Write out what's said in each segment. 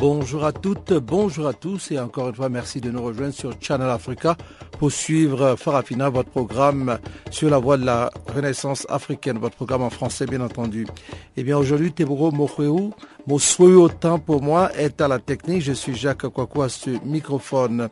Bonjour à toutes, bonjour à tous et encore une fois merci de nous rejoindre sur Channel Africa pour suivre Farafina, votre programme sur la voie de la renaissance africaine, votre programme en français bien entendu. Eh bien aujourd'hui, Teboro Mokhweou, mon temps pour moi est à la technique. Je suis Jacques à ce microphone.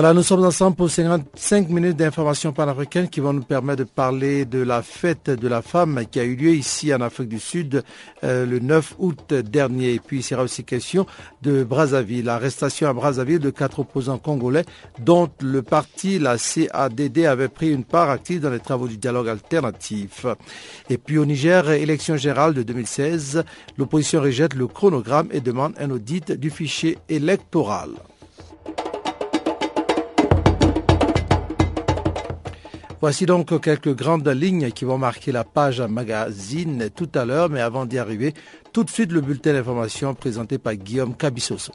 Voilà, nous sommes ensemble pour 55 minutes d'informations panafricaines qui vont nous permettre de parler de la fête de la femme qui a eu lieu ici en Afrique du Sud euh, le 9 août dernier. Et puis il sera aussi question de Brazzaville, l'arrestation à Brazzaville de quatre opposants congolais dont le parti, la CADD, avait pris une part active dans les travaux du dialogue alternatif. Et puis au Niger, élection générale de 2016, l'opposition rejette le chronogramme et demande un audit du fichier électoral. Voici donc quelques grandes lignes qui vont marquer la page magazine tout à l'heure, mais avant d'y arriver, tout de suite le bulletin d'information présenté par Guillaume Cabissoso.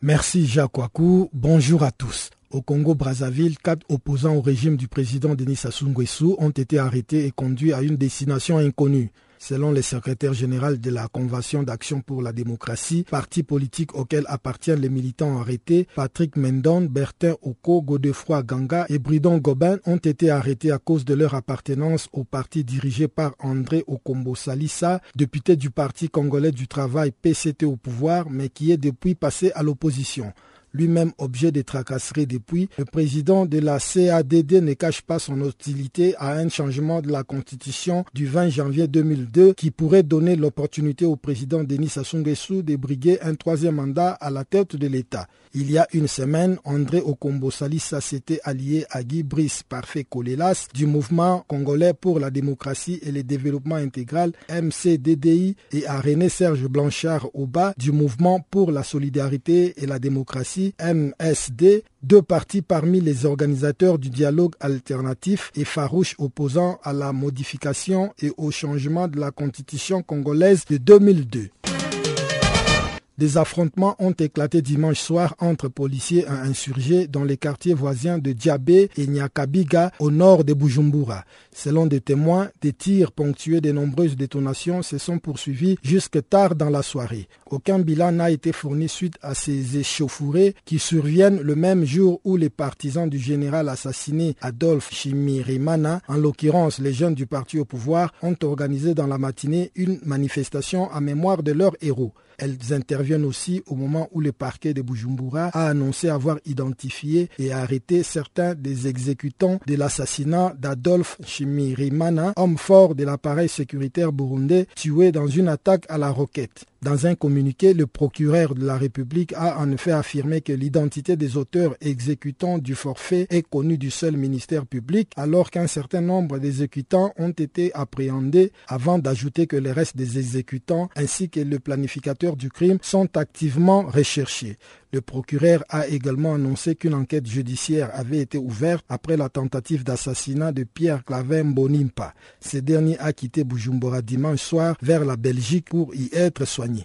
Merci Jacques Wakou. Bonjour à tous. Au Congo-Brazzaville, quatre opposants au régime du président Denis Sassou Nguesso ont été arrêtés et conduits à une destination inconnue. Selon le secrétaire général de la Convention d'action pour la démocratie, parti politique auquel appartiennent les militants arrêtés, Patrick Mendon, Bertin Oko, Godefroy Ganga et Bridon Gobin ont été arrêtés à cause de leur appartenance au parti dirigé par André Okombo Salissa, député du Parti congolais du travail PCT au pouvoir, mais qui est depuis passé à l'opposition lui-même objet de tracasseries depuis, le président de la CADD ne cache pas son hostilité à un changement de la constitution du 20 janvier 2002 qui pourrait donner l'opportunité au président Denis Sassou de briguer un troisième mandat à la tête de l'État. Il y a une semaine, André Okombo Salissa s'était allié à Guy Brice Parfait Kolelas du mouvement congolais pour la démocratie et le développement intégral MCDDI et à René Serge Blanchard Oba du mouvement pour la solidarité et la démocratie MSD deux partis parmi les organisateurs du dialogue alternatif et farouche opposant à la modification et au changement de la constitution congolaise de 2002. Des affrontements ont éclaté dimanche soir entre policiers et insurgés dans les quartiers voisins de Djabé et Nyakabiga au nord de Bujumbura. Selon des témoins, des tirs ponctués de nombreuses détonations se sont poursuivis jusque tard dans la soirée. Aucun bilan n'a été fourni suite à ces échauffourées qui surviennent le même jour où les partisans du général assassiné Adolphe Chimirimana, en l'occurrence les jeunes du parti au pouvoir, ont organisé dans la matinée une manifestation à mémoire de leurs héros. Elles interviennent aussi au moment où le parquet de Bujumbura a annoncé avoir identifié et arrêté certains des exécutants de l'assassinat d'Adolphe Chimirimana, homme fort de l'appareil sécuritaire burundais, tué dans une attaque à la roquette. Dans un communiqué, le procureur de la République a en effet affirmé que l'identité des auteurs exécutants du forfait est connue du seul ministère public, alors qu'un certain nombre d'exécutants ont été appréhendés, avant d'ajouter que les restes des exécutants ainsi que le planificateur du crime sont activement recherchés. Le procureur a également annoncé qu'une enquête judiciaire avait été ouverte après la tentative d'assassinat de Pierre Clavin Bonimpa. Ce dernier a quitté Bujumbura dimanche soir vers la Belgique pour y être soigné.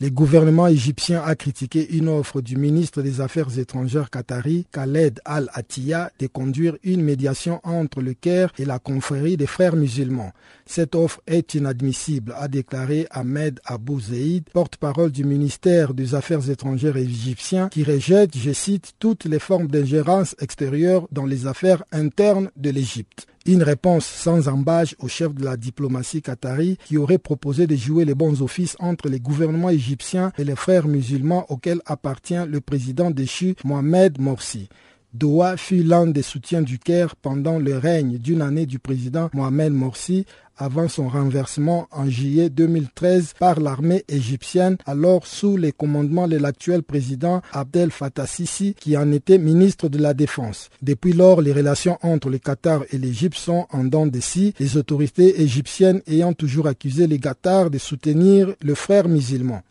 Le gouvernement égyptien a critiqué une offre du ministre des Affaires étrangères qatari, Khaled Al-Attiyah, de conduire une médiation entre le Caire et la confrérie des frères musulmans. Cette offre est inadmissible, a déclaré Ahmed Abou Zeid, porte-parole du ministère des Affaires étrangères égyptien, qui rejette, je cite, toutes les formes d'ingérence extérieure dans les affaires internes de l'Égypte. Une réponse sans embâche au chef de la diplomatie qatari qui aurait proposé de jouer les bons offices entre les gouvernements égyptiens et les frères musulmans auxquels appartient le président déchu Mohamed Morsi. Doha fut l'un des soutiens du Caire pendant le règne d'une année du président Mohamed Morsi avant son renversement en juillet 2013 par l'armée égyptienne, alors sous les commandements de l'actuel président Abdel Fattah Sisi, qui en était ministre de la Défense. Depuis lors, les relations entre le Qatar et l'Égypte sont en dents de scie, les autorités égyptiennes ayant toujours accusé les Qatar de soutenir le frère musulman.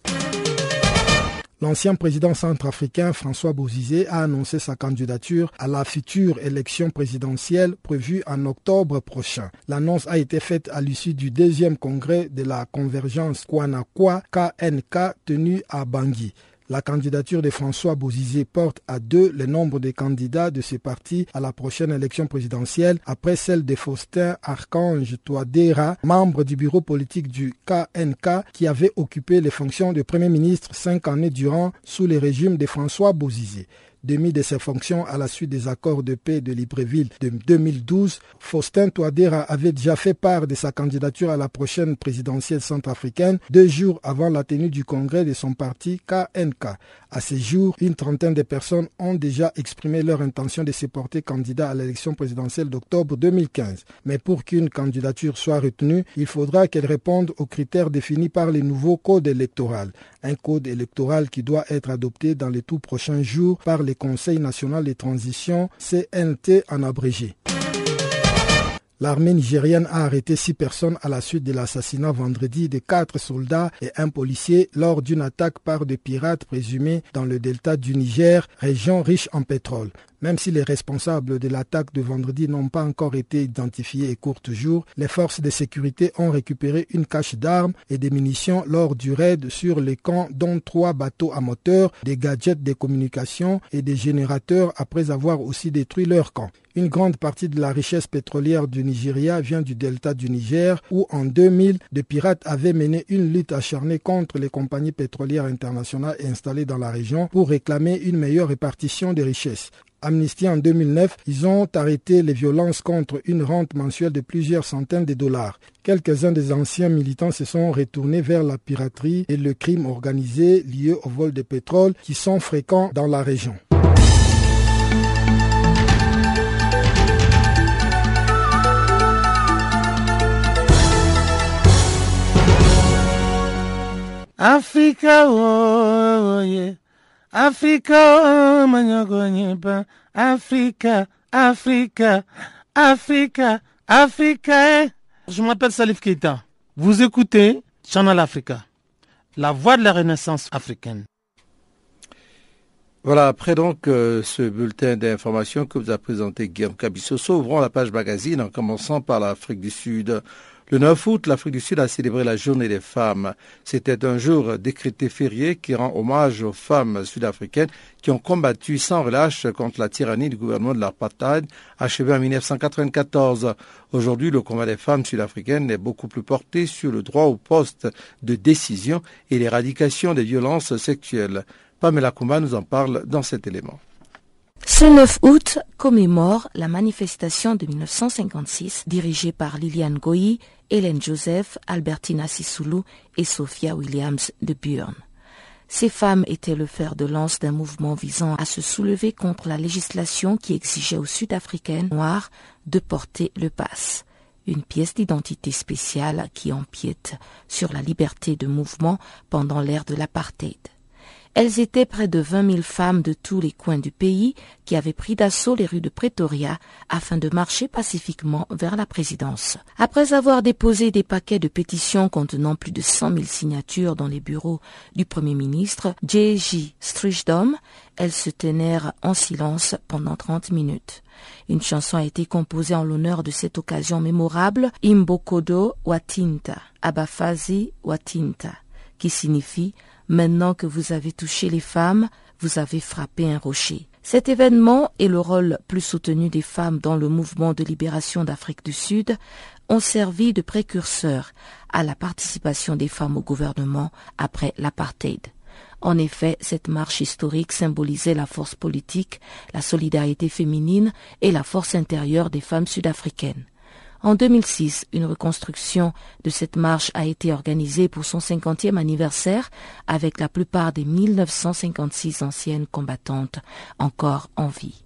L'ancien président centrafricain François Bozizé a annoncé sa candidature à la future élection présidentielle prévue en octobre prochain. L'annonce a été faite à l'issue du deuxième congrès de la convergence Kwanakwa KNK tenu à Bangui. La candidature de François Bozizé porte à deux le nombre de candidats de ce parti à la prochaine élection présidentielle après celle de Faustin Archange Touadéra, membre du bureau politique du KNK qui avait occupé les fonctions de Premier ministre cinq années durant sous le régime de François Bozizé démis de ses fonctions à la suite des accords de paix de Libreville de 2012, Faustin Touadéra avait déjà fait part de sa candidature à la prochaine présidentielle centrafricaine deux jours avant la tenue du congrès de son parti KNK. À ce jour, une trentaine de personnes ont déjà exprimé leur intention de se porter candidat à l'élection présidentielle d'octobre 2015. Mais pour qu'une candidature soit retenue, il faudra qu'elle réponde aux critères définis par les nouveaux codes électoraux. Un code électoral qui doit être adopté dans les tout prochains jours par les Conseil national de transition, CNT en abrégé. L'armée nigérienne a arrêté six personnes à la suite de l'assassinat vendredi de quatre soldats et un policier lors d'une attaque par des pirates présumés dans le delta du Niger, région riche en pétrole. Même si les responsables de l'attaque de vendredi n'ont pas encore été identifiés et courent toujours, les forces de sécurité ont récupéré une cache d'armes et des munitions lors du raid sur les camps, dont trois bateaux à moteur, des gadgets de communication et des générateurs après avoir aussi détruit leur camp. Une grande partie de la richesse pétrolière du Nigeria vient du delta du Niger, où en 2000, des pirates avaient mené une lutte acharnée contre les compagnies pétrolières internationales installées dans la région pour réclamer une meilleure répartition des richesses. Amnesty en 2009, ils ont arrêté les violences contre une rente mensuelle de plusieurs centaines de dollars. Quelques-uns des anciens militants se sont retournés vers la piraterie et le crime organisé lié au vol de pétrole qui sont fréquents dans la région. Africa, oh, yeah. Africa, Africa, Africa, Africa, Africa. Eh. Je m'appelle Salif Keita. Vous écoutez Channel Africa, la voix de la renaissance africaine. Voilà, après donc euh, ce bulletin d'information que vous a présenté Guillaume Cabissoso, ouvrons la page magazine en commençant par l'Afrique du Sud. Le 9 août, l'Afrique du Sud a célébré la journée des femmes. C'était un jour décrété férié qui rend hommage aux femmes sud-africaines qui ont combattu sans relâche contre la tyrannie du gouvernement de l'apartheid achevé en 1994. Aujourd'hui, le combat des femmes sud-africaines est beaucoup plus porté sur le droit au poste de décision et l'éradication des violences sexuelles. Pamela Kumba nous en parle dans cet élément. Ce 9 août commémore la manifestation de 1956 dirigée par Liliane Goyi, Hélène Joseph, Albertina Sissoulou et Sophia Williams de Burn. Ces femmes étaient le fer de lance d'un mouvement visant à se soulever contre la législation qui exigeait aux Sud-Africaines noires de porter le pass, une pièce d'identité spéciale qui empiète sur la liberté de mouvement pendant l'ère de l'apartheid. Elles étaient près de vingt mille femmes de tous les coins du pays qui avaient pris d'assaut les rues de Pretoria afin de marcher pacifiquement vers la présidence. Après avoir déposé des paquets de pétitions contenant plus de cent mille signatures dans les bureaux du Premier ministre, J.J. Strijdom, elles se tenèrent en silence pendant trente minutes. Une chanson a été composée en l'honneur de cette occasion mémorable, Imbokodo Watinta, Abafazi Watinta, qui signifie Maintenant que vous avez touché les femmes, vous avez frappé un rocher. Cet événement et le rôle plus soutenu des femmes dans le mouvement de libération d'Afrique du Sud ont servi de précurseur à la participation des femmes au gouvernement après l'apartheid. En effet, cette marche historique symbolisait la force politique, la solidarité féminine et la force intérieure des femmes sud-africaines. En 2006, une reconstruction de cette marche a été organisée pour son 50e anniversaire avec la plupart des 1956 anciennes combattantes encore en vie.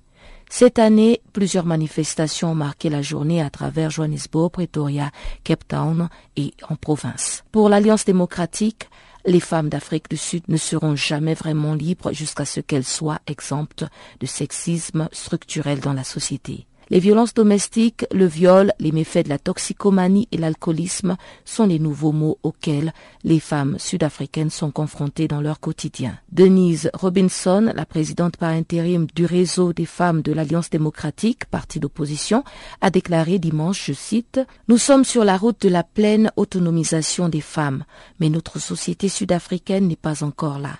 Cette année, plusieurs manifestations ont marqué la journée à travers Johannesburg, Pretoria, Cape Town et en province. Pour l'Alliance démocratique, les femmes d'Afrique du Sud ne seront jamais vraiment libres jusqu'à ce qu'elles soient exemptes de sexisme structurel dans la société. Les violences domestiques, le viol, les méfaits de la toxicomanie et l'alcoolisme sont les nouveaux mots auxquels les femmes sud-africaines sont confrontées dans leur quotidien. Denise Robinson, la présidente par intérim du réseau des femmes de l'Alliance démocratique, parti d'opposition, a déclaré dimanche, je cite, Nous sommes sur la route de la pleine autonomisation des femmes, mais notre société sud-africaine n'est pas encore là.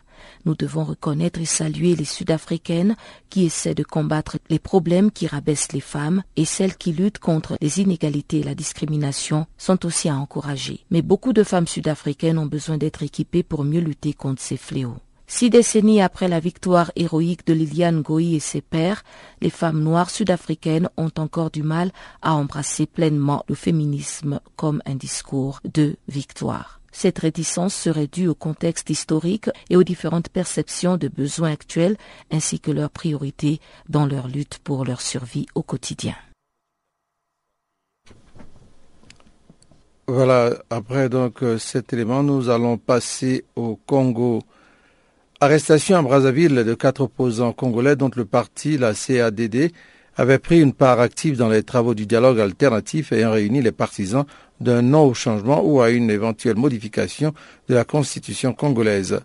Nous devons reconnaître et saluer les Sud-Africaines qui essaient de combattre les problèmes qui rabaissent les femmes et celles qui luttent contre les inégalités et la discrimination sont aussi à encourager. Mais beaucoup de femmes sud-africaines ont besoin d'être équipées pour mieux lutter contre ces fléaux. Six décennies après la victoire héroïque de Liliane Goï et ses pères, les femmes noires sud-africaines ont encore du mal à embrasser pleinement le féminisme comme un discours de victoire. Cette réticence serait due au contexte historique et aux différentes perceptions de besoins actuels ainsi que leurs priorités dans leur lutte pour leur survie au quotidien. Voilà, après donc euh, cet élément, nous allons passer au Congo. Arrestation à Brazzaville de quatre opposants congolais dont le parti, la CADD, avait pris une part active dans les travaux du dialogue alternatif ayant réuni les partisans d'un non au changement ou à une éventuelle modification de la constitution congolaise.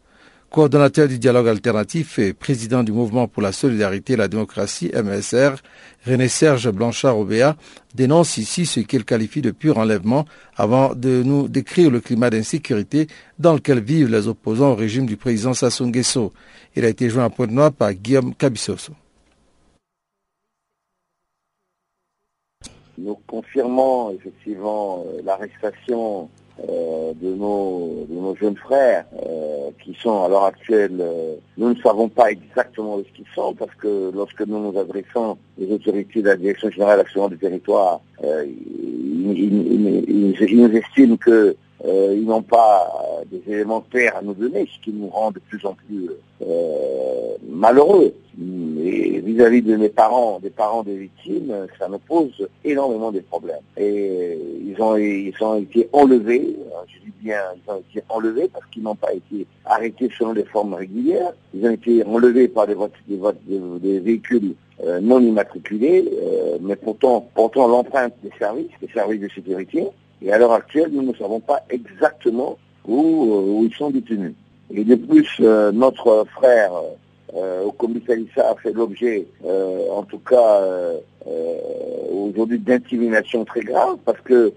Coordonnateur du dialogue alternatif et président du mouvement pour la solidarité et la démocratie, MSR, René Serge Blanchard-Obéa, dénonce ici ce qu'il qualifie de pur enlèvement avant de nous décrire le climat d'insécurité dans lequel vivent les opposants au régime du président Sassou Nguesso. Il a été joint à Pointe-Noire par Guillaume Cabissoso. Nous confirmons effectivement euh, l'arrestation euh, de, nos, de nos jeunes frères euh, qui sont à l'heure actuelle, nous ne savons pas exactement où ce qu'ils sont parce que lorsque nous nous adressons aux autorités de la Direction générale d'action du territoire, ils, ils, nous estiment que euh, ils n'ont pas euh, des éléments clairs à nous donner, ce qui nous rend de plus en plus euh, malheureux. Et vis-à-vis de mes parents, des parents des victimes, ça me pose énormément de problèmes. Et ils ont, ils ont été enlevés, je dis bien, ils ont été enlevés parce qu'ils n'ont pas été arrêtés selon des formes régulières. Ils ont été enlevés par des, des, des véhicules non immatriculés, mais pourtant, pourtant l'empreinte des services, des services de sécurité, et à l'heure actuelle, nous ne savons pas exactement où, euh, où ils sont détenus. Et de plus, euh, notre frère euh, au commissariat a fait l'objet, en tout cas aujourd'hui, d'intimidation très grave parce que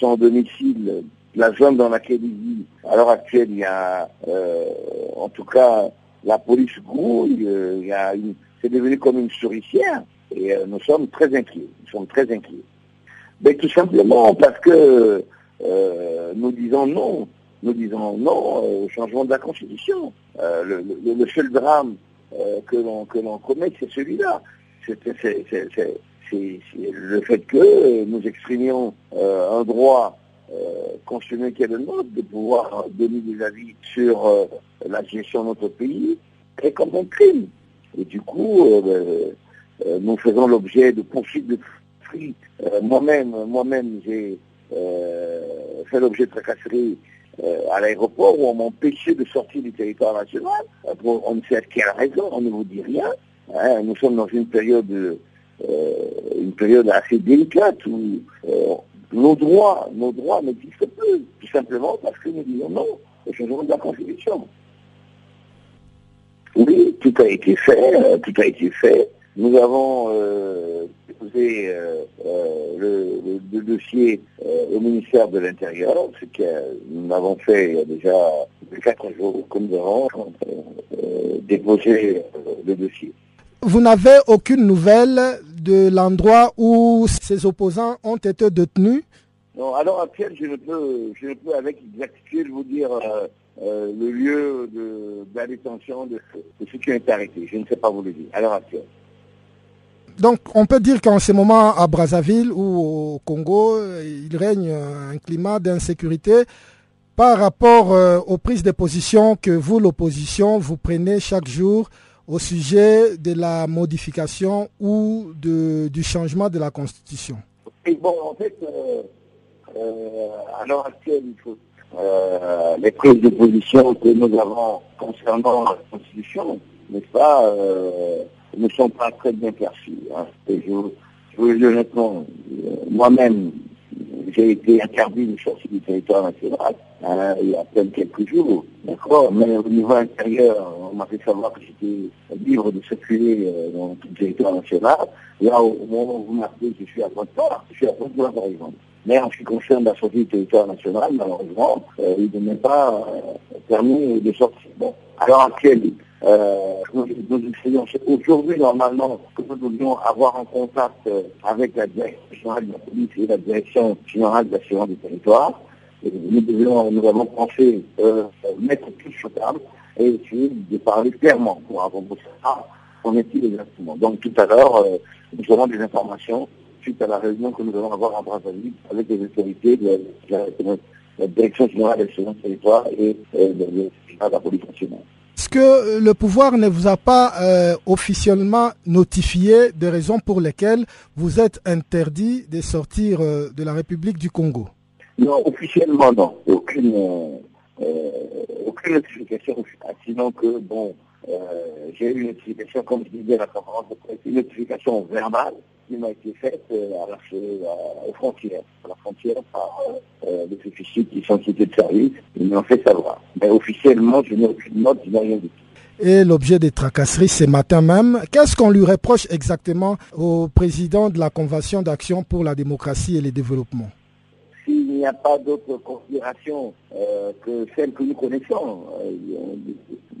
son domicile, la zone dans laquelle il vit, à l'heure actuelle, il y a, en tout cas, la police grouille, c'est devenu comme une souricière et nous sommes très inquiets. Nous sommes très inquiets. Mais tout simplement parce que euh, nous disons non. Nous disons non au changement de la Constitution. Euh, le, seul drame euh, que l'on commet, c'est celui-là. C'est le fait que nous exprimions un droit constitutionnel qui est le nôtre de pouvoir donner des avis sur la gestion de notre pays est comme un crime. Et du coup, ben, nous faisons l'objet de poursuites de euh, moi-même, moi-même, j'ai euh, fait l'objet de tracasseries euh, à l'aéroport où on m'empêchait de sortir du territoire national. Pour, on ne sait à quelle raison, on ne vous dit rien. Hein. nous sommes dans une période, une période assez délicate où nos droits, nos droits n'existent plus, tout simplement parce que nous disons non au changement de la Constitution. Oui, tout a été fait, tout a été fait. Nous avons déposé euh, euh, le, dossier au ministère de l'Intérieur, ce que nous avons fait il y a déjà quatre jours que nous avons déposé le dossier. Vous n'avez aucune nouvelle de l'endroit où ces opposants ont été détenus? Non, à l'heure actuelle, je ne peux, je ne peux avec exactitude vous dire le lieu de, la détention de, de ceux qui ont été arrêtés. Je ne sais pas vous le dire, à l'heure actuelle. Donc on peut dire qu'en ce moment à Brazzaville ou au Congo, il règne un climat d'insécurité par rapport euh, aux prises de position que vous, l'opposition, vous prenez chaque jour au sujet de la modification ou du changement de la Constitution. Bon, en fait, euh, euh, à l'heure actuelle, euh, les prises de position que nous avons concernant la Constitution, euh, ne sont pas très bien perçues. Hein. Je, je vous le honnêtement, euh, moi-même, j'ai été interdit de sortir du territoire national hein, il y a à peine quelques jours, d'accord Mais au niveau intérieur, on m'a fait savoir que j'étais libre de circuler euh, dans tout le territoire national. Là, au moment où vous m'appelez, je suis à Pointe-Noire, je suis à Pointe-Noire par exemple. Mais en ce qui concerne la sortie du territoire national, malheureusement, euh, il ne m'est pas euh, permis de sortir. Bon, à l'heure actuelle, euh, nous, essayons aujourd'hui normalement que nous devions avoir un contact euh, avec la direction générale de la police et la direction générale de l'assurance du territoire. Nous, devions, nous avons pensé euh, mettre tout sur table et essayer de parler clairement pour avoir ça. Qu'en est-il exactement Donc tout à l'heure, nous aurons des informations suite à la réunion que nous allons avoir en Brazzaville avec les autorités de la, de la- de la direction générale de l'assurance du territoire et de la police nationale. Que le pouvoir ne vous a pas euh, officiellement notifié des raisons pour lesquelles vous êtes interdit de sortir euh, de la République du Congo Non, officiellement, non. Aucune, euh, euh, aucune notification. Sinon que, bon, euh, j'ai eu une notification, comme je disais à la conférence de presse, une notification verbale qui m'a été faite euh, à la, à- aux frontières, à la frontière par euh, les officiers qui sont cités de service. Ils m'ont fait savoir. Mais officiellement, je n'ai aucune note, je n'ai rien tout. Et l'objet des tracasseries ce matin même, qu'est-ce qu'on lui reproche exactement au président de la Convention d'action pour la démocratie et le développement? N'y a pas d'autres considérations euh, que celles que nous connaissons, euh,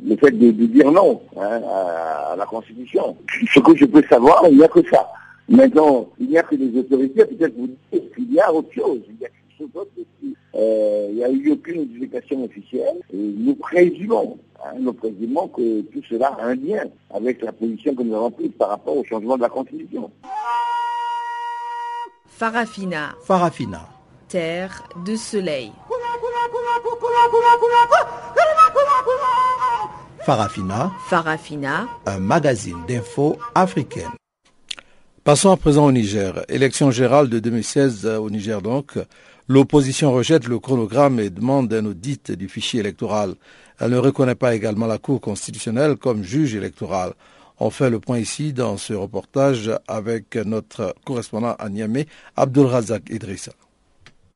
le fait de, de dire non hein, à, à la Constitution. Ce que je peux savoir, il n'y a que ça. Maintenant, il n'y a que des autorités, peut-être vous dites qu'il y a autre chose, il y a quelque chose d'autre aussi. Euh, il n'y a eu aucune notification officielle et nous présumons, hein, nous présumons que tout cela a un lien avec la position que nous avons prise par rapport au changement de la Constitution. Farafina, Farafina. Terre de soleil. Farafina, Farafina, un magazine d'infos africaine. Passons à présent au Niger. Élection générale de 2016 au Niger donc. L'opposition rejette le chronogramme et demande un audit du fichier électoral. Elle ne reconnaît pas également la Cour constitutionnelle comme juge électoral. On fait le point ici dans ce reportage avec notre correspondant à Niamey, Abdul Razak Idrissa.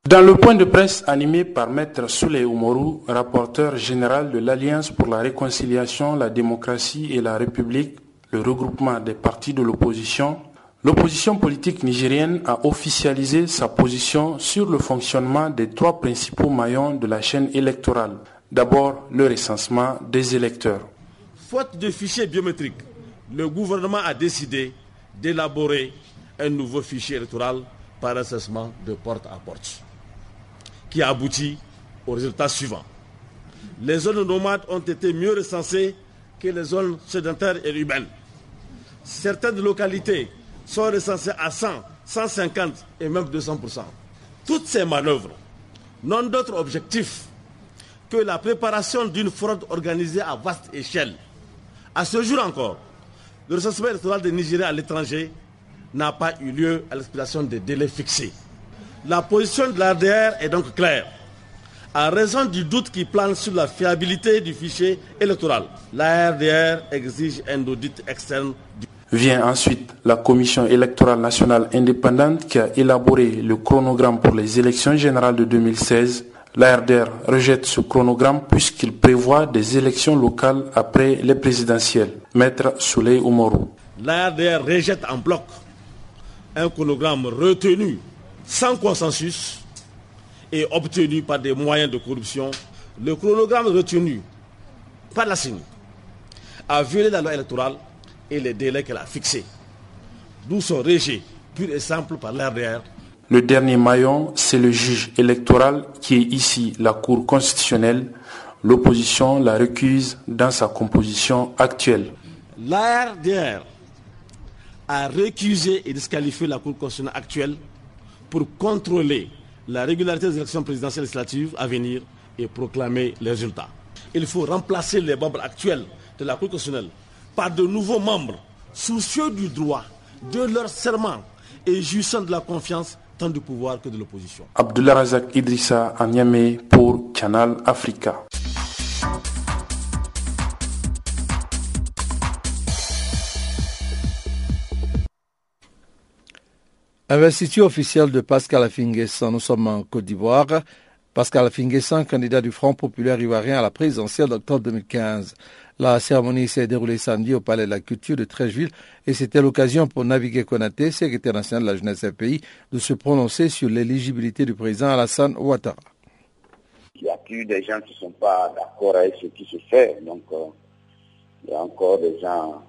Dans le point de presse animé par Maître Souley Oumarou, rapporteur général de l'Alliance pour la réconciliation, la démocratie et la République, le regroupement des partis de l'opposition, l'opposition politique nigérienne a officialisé sa position sur le fonctionnement des trois principaux maillons de la chaîne électorale. D'abord, le recensement des électeurs. Faute de fichiers biométriques, le gouvernement a décidé d'élaborer un nouveau fichier électoral par recensement de porte à porte, qui a abouti au résultat suivant. Les zones nomades ont été mieux recensées que les zones sédentaires et urbaines. Certaines localités sont recensées à 100, 150 et même 200%. Toutes ces manœuvres n'ont d'autre objectif que la préparation d'une fraude organisée à vaste échelle. À ce jour encore, le recensement électoral des Nigériens à l'étranger n'a pas eu lieu à l'expiration des délais fixés. La position de l'ADR est donc claire. À raison du doute qui plane sur la fiabilité du fichier électoral, l'ARDR exige un audit externe du Vient ensuite la Commission électorale nationale indépendante qui a élaboré le chronogramme pour les élections générales de 2016. L'ARDR rejette ce chronogramme puisqu'il prévoit des élections locales après les présidentielles. Maître Souley Oumarou. L'ARDR rejette en bloc un chronogramme retenu sans consensus et obtenu par des moyens de corruption. Le chronogramme retenu par la CENI a violé la loi électorale et les délais qu'elle a fixés. D'où son rejet pur et simple par l'ARDR. Le dernier maillon, c'est le juge électoral qui est ici la Cour constitutionnelle. L'opposition la recuse dans sa composition actuelle. L'ARDR a récusé et disqualifié la Cour constitutionnelle actuelle pour contrôler la régularité des élections présidentielles et législatives à venir et proclamer les résultats. Il faut remplacer les membres actuels de la Cour constitutionnelle par de nouveaux membres soucieux du droit, de leur serment et jouissant de la confiance tant du pouvoir que de l'opposition. Abdullah Razak Idrissa à pour Canal Africa. Investiture officielle de Pascal Afinguessan. Nous sommes en Côte d'Ivoire. Pascal Afinguessan, candidat du Front populaire ivoirien à la présidentielle d'octobre 2015. La cérémonie s'est déroulée samedi au Palais de la Culture de Trècheville et c'était l'occasion pour Naviguer Konaté, secrétaire national de la jeunesse pays, de se prononcer sur l'éligibilité du président Alassane Ouattara. Il y a plus des gens qui ne sont pas d'accord avec ce qui se fait, donc euh, il y a encore des gens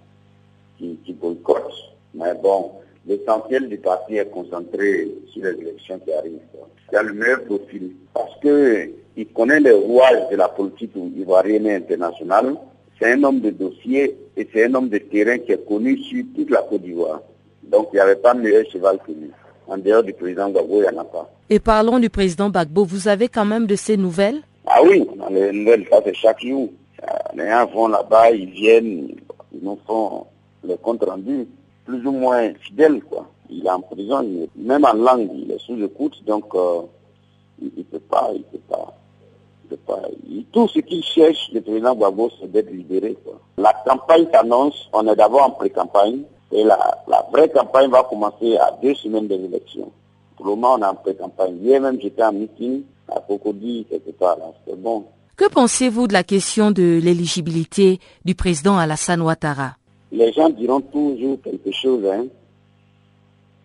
qui, qui boycottent. Mais bon, L'essentiel du parti est concentré sur les élections qui arrivent. Il y a le meilleur profil parce qu'il connaît les rouages de la politique ivoirienne et internationale. C'est un homme de dossier et c'est un homme de terrain qui est connu sur toute la Côte d'Ivoire. Donc il n'y avait pas meilleur cheval que lui. En dehors du président Gbagbo, il n'y en a pas. Et parlons du président Gbagbo. Vous avez quand même de ces nouvelles? Ah oui, les nouvelles, ça c'est chaque jour. Les gens vont là-bas, ils viennent, ils nous font le compte rendu plus ou moins fidèle, quoi. Il est en prison, même en langue, il est sous écoute, donc euh, il ne peut pas, il peut pas. peut pas. tout ce qu'il cherche, le président Gbagbo, c'est d'être libéré. Quoi. La campagne s'annonce, on est d'abord en pré-campagne, et la, vraie campagne va commencer à deux semaines des élections. Pour le moment, on est en pré-campagne. Hier même, j'étais en meeting à Cocody, quelque part, bon. Que pensez-vous de la question de l'éligibilité du président Alassane Ouattara? Les gens diront toujours quelque chose. Hein.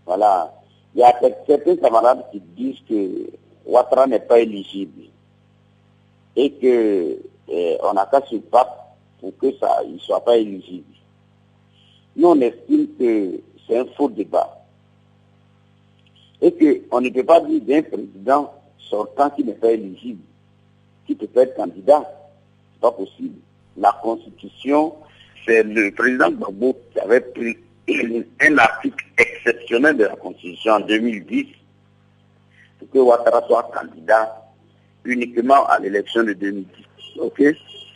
Voilà. Il y a certains camarades qui disent que Ouattara n'est pas éligible et que eh, on n'a qu'à pour que ça ne soit pas éligible. Nous, on estime que c'est un faux débat et qu'on ne peut pas dire d'un président sortant qui n'est pas éligible, qui peut être candidat. C'est pas possible. La Constitution c'est le président Gbagbo qui avait pris un article exceptionnel de la Constitution en 2010 pour que Ouattara soit candidat uniquement à l'élection de 2010. Ok?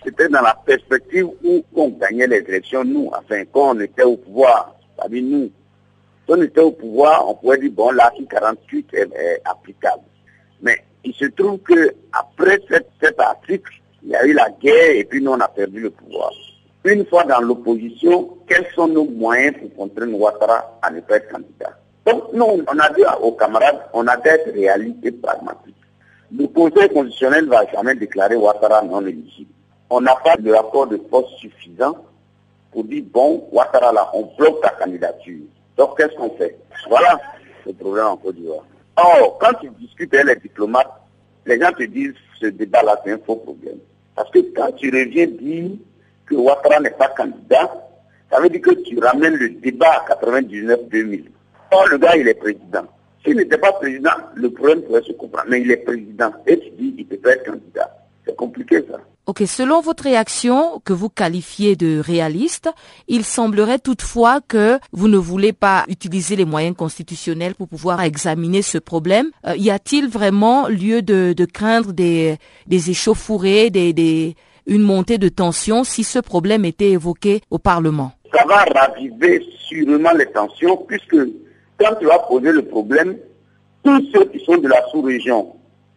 C'était dans la perspective où on gagnait les élections, nous, enfin, quand on était au pouvoir, c'est-à-dire nous. Quand on était au pouvoir, on pouvait dire, bon, l'article 48 est, applicable. Mais il se trouve que après cet article, il y a eu la guerre et puis nous, on a perdu le pouvoir une fois dans l'opposition, quels sont nos moyens pour contraindre Ouattara à ne pas être candidat? Donc, nous, on a dit aux camarades, on a d'être réaliste et pragmatique. Le Conseil constitutionnel ne va jamais déclarer Ouattara non éligible. On n'a pas de rapport de poste suffisant pour dire, bon, Ouattara là, on bloque ta candidature. Donc, qu'est-ce qu'on fait? Voilà le problème en Côte d'Ivoire. Or, quand tu discutes avec les diplomates, les gens te disent, ce débat-là, c'est un faux problème. Parce que quand tu reviens dire que Ouattara n'est pas candidat, ça veut dire que tu ramènes le débat à 99-2000. Or, le gars, il est président. S'il n'était pas président, le problème pourrait se comprendre. Mais il est président. Et tu dis, il peut pas être candidat. C'est compliqué, ça. Ok, selon votre réaction, que vous qualifiez de réaliste, il semblerait toutefois que vous ne voulez pas utiliser les moyens constitutionnels pour pouvoir examiner ce problème. Euh, y a-t-il vraiment lieu de, craindre des, des échauffourées, des, des, une montée de tension si ce problème était évoqué au Parlement Ça va raviver sûrement les tensions puisque quand tu vas poser le problème, tous ceux qui sont de la sous-région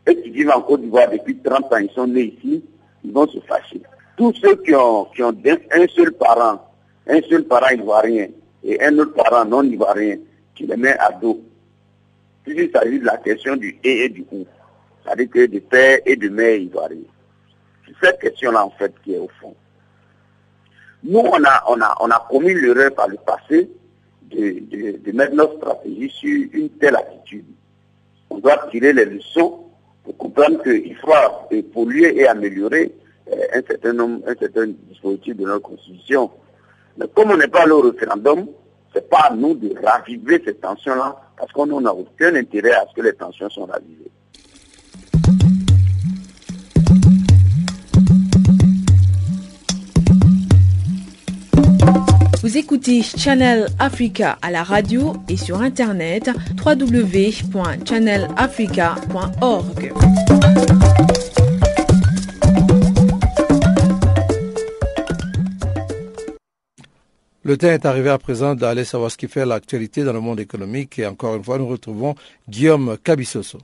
et qui vivent en Côte d'Ivoire depuis 30 ans, ils sont nés ici, ils vont se fâcher. Tous ceux qui ont, qui ont un seul parent, un seul parent ivoirien et un autre parent non ivoirien, qui les met à dos. Puis il s'agit de la question du et et du ou. C'est-à-dire que de père et de mère ivoiriens. Cette question-là, en fait, qui est au fond. Nous, on a, on a, on a commis l'erreur par le passé de, mettre notre stratégie sur une telle attitude. On doit tirer les leçons pour comprendre qu'il faut polluer et améliorer euh, un certain nombre, un certain dispositif de notre constitution. Mais comme on n'est pas allé au référendum, c'est pas à nous de raviver ces tensions-là, parce qu'on n'a aucun intérêt à ce que les tensions soient ravivées. Vous écoutez Channel Africa à la radio et sur internet www.channelafrica.org. Le temps est arrivé à présent d'aller savoir ce qui fait l'actualité dans le monde économique et encore une fois nous retrouvons Guillaume Cabissoso.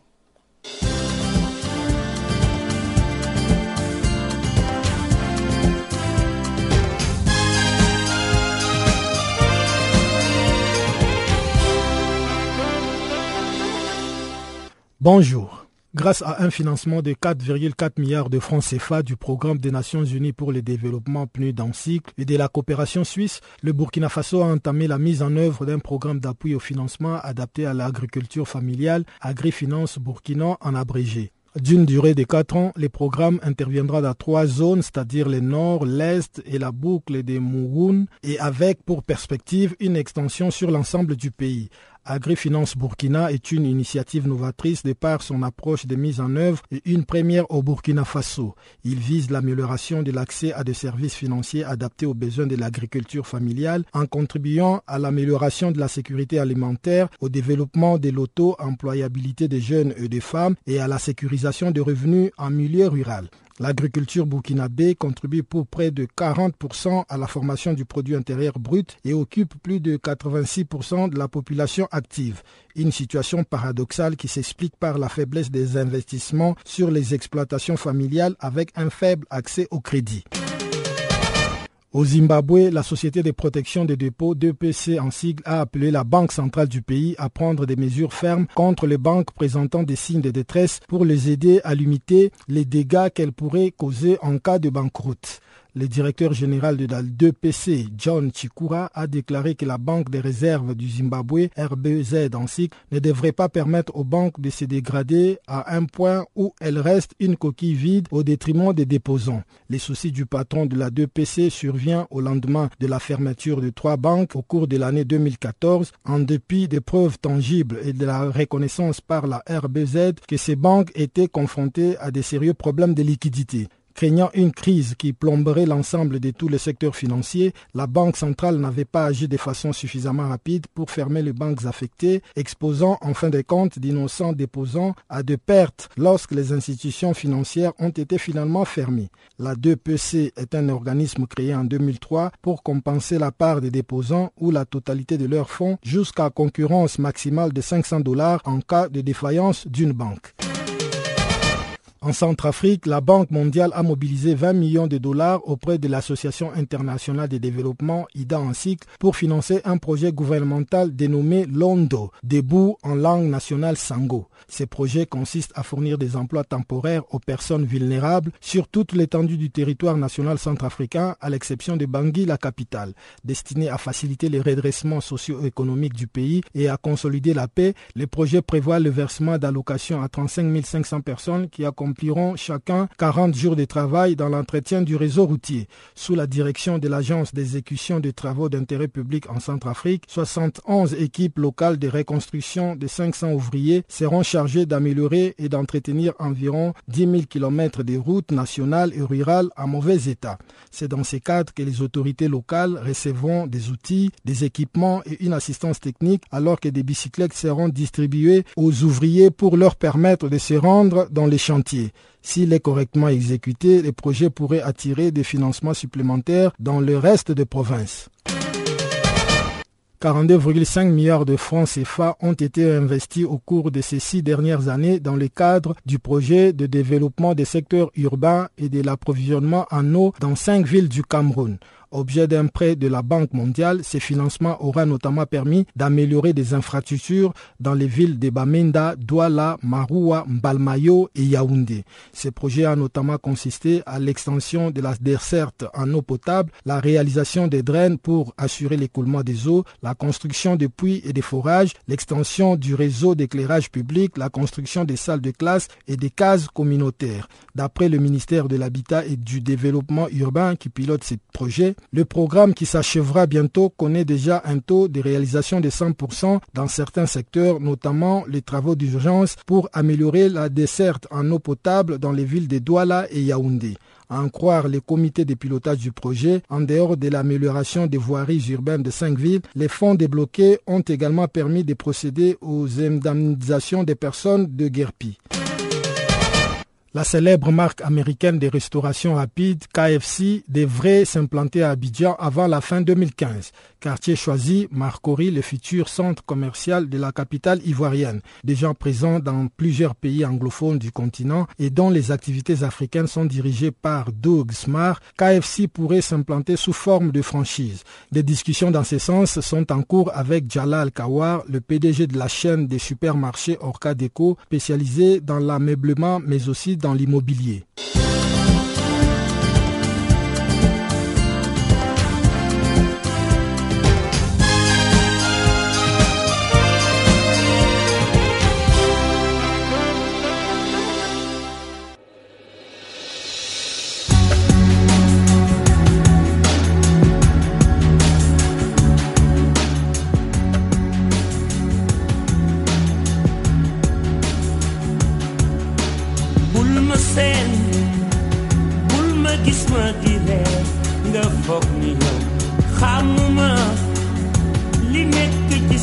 Bonjour. Grâce à un financement de 4,4 milliards de francs CFA du Programme des Nations Unies pour le développement PNUD en cycle et de la coopération suisse, le Burkina Faso a entamé la mise en œuvre d'un programme d'appui au financement adapté à l'agriculture familiale, Agrifinance Burkina en abrégé. D'une durée de quatre ans, le programme interviendra dans trois zones, c'est-à-dire le nord, l'est et la boucle des Mouroun, et avec pour perspective une extension sur l'ensemble du pays. AgriFinance Burkina est une initiative novatrice de par son approche de mise en œuvre et une première au Burkina Faso. Il vise l'amélioration de l'accès à des services financiers adaptés aux besoins de l'agriculture familiale en contribuant à l'amélioration de la sécurité alimentaire, au développement de l'auto-employabilité des jeunes et des femmes et à la sécurisation des revenus en milieu rural. L'agriculture burkinabé contribue pour près de 40% à la formation du produit intérieur brut et occupe plus de 86% de la population active. Une situation paradoxale qui s'explique par la faiblesse des investissements sur les exploitations familiales avec un faible accès au crédit. Au Zimbabwe, la Société de protection des dépôts, DPC en sigle, a appelé la Banque centrale du pays à prendre des mesures fermes contre les banques présentant des signes de détresse pour les aider à limiter les dégâts qu'elles pourraient causer en cas de banqueroute. Le directeur général de la 2PC, John Chikura, a déclaré que la Banque des réserves du Zimbabwe, RBZ en cycle, ne devrait pas permettre aux banques de se dégrader à un point où elles restent une coquille vide au détriment des déposants. Les soucis du patron de la 2PC survient au lendemain de la fermeture de trois banques au cours de l'année 2014, en dépit des preuves tangibles et de la reconnaissance par la RBZ que ces banques étaient confrontées à des sérieux problèmes de liquidité. Craignant une crise qui plomberait l'ensemble de tous les secteurs financiers, la Banque centrale n'avait pas agi de façon suffisamment rapide pour fermer les banques affectées, exposant en fin de compte d'innocents déposants à de pertes lorsque les institutions financières ont été finalement fermées. La 2PC est un organisme créé en 2003 pour compenser la part des déposants ou la totalité de leurs fonds jusqu'à concurrence maximale de 500 dollars en cas de défaillance d'une banque. En Centrafrique, la Banque mondiale a mobilisé 20 millions de dollars auprès de l'Association internationale de développement IDA en cycle pour financer un projet gouvernemental dénommé Londo, debout en langue nationale Sango. Ce projet consiste à fournir des emplois temporaires aux personnes vulnérables sur toute l'étendue du territoire national centrafricain, à l'exception de Bangui, la capitale. Destiné à faciliter les redressements socio-économiques du pays et à consolider la paix, le projet prévoit le versement d'allocations à 35 500 personnes qui accompagnent chacun 40 jours de travail dans l'entretien du réseau routier. Sous la direction de l'Agence d'exécution des travaux d'intérêt public en Centrafrique, 71 équipes locales de reconstruction de 500 ouvriers seront chargées d'améliorer et d'entretenir environ 10 000 km de routes nationales et rurales en mauvais état. C'est dans ces cadres que les autorités locales recevront des outils, des équipements et une assistance technique alors que des bicyclettes seront distribuées aux ouvriers pour leur permettre de se rendre dans les chantiers. S'il est correctement exécuté, les projets pourraient attirer des financements supplémentaires dans le reste des provinces. 42,5 milliards de francs CFA ont été investis au cours de ces six dernières années dans le cadre du projet de développement des secteurs urbains et de l'approvisionnement en eau dans cinq villes du Cameroun. Objet d'un prêt de la Banque mondiale, ces financements aura notamment permis d'améliorer des infrastructures dans les villes de Bamenda, Douala, Maroua, Mbalmayo et Yaoundé. Ce projet a notamment consisté à l'extension de la desserte en eau potable, la réalisation des draines pour assurer l'écoulement des eaux, la construction de puits et des forages, l'extension du réseau d'éclairage public, la construction des salles de classe et des cases communautaires. D'après le ministère de l'Habitat et du Développement urbain qui pilote ces projets, le programme qui s'achèvera bientôt connaît déjà un taux de réalisation de 100% dans certains secteurs, notamment les travaux d'urgence pour améliorer la desserte en eau potable dans les villes de Douala et Yaoundé. À en croire les comités de pilotage du projet, en dehors de l'amélioration des voiries urbaines de cinq villes, les fonds débloqués ont également permis de procéder aux indemnisations des personnes de Guerpi. La célèbre marque américaine des restaurations rapides, KFC, devrait s'implanter à Abidjan avant la fin 2015. Quartier choisi, Marcory, le futur centre commercial de la capitale ivoirienne, déjà présent dans plusieurs pays anglophones du continent et dont les activités africaines sont dirigées par Doug Smart, KFC pourrait s'implanter sous forme de franchise. Des discussions dans ce sens sont en cours avec Jalal Kawar, le PDG de la chaîne des supermarchés Orca Deco, spécialisée dans l'ameublement mais aussi dans l'immobilier.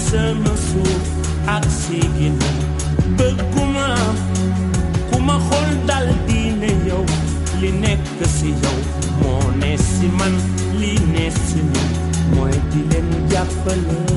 sama suuf ak séegina bëgguma ku ma dal diine yow li nekk si yow moo ne si man li ne si ñun mooy di leen jàppale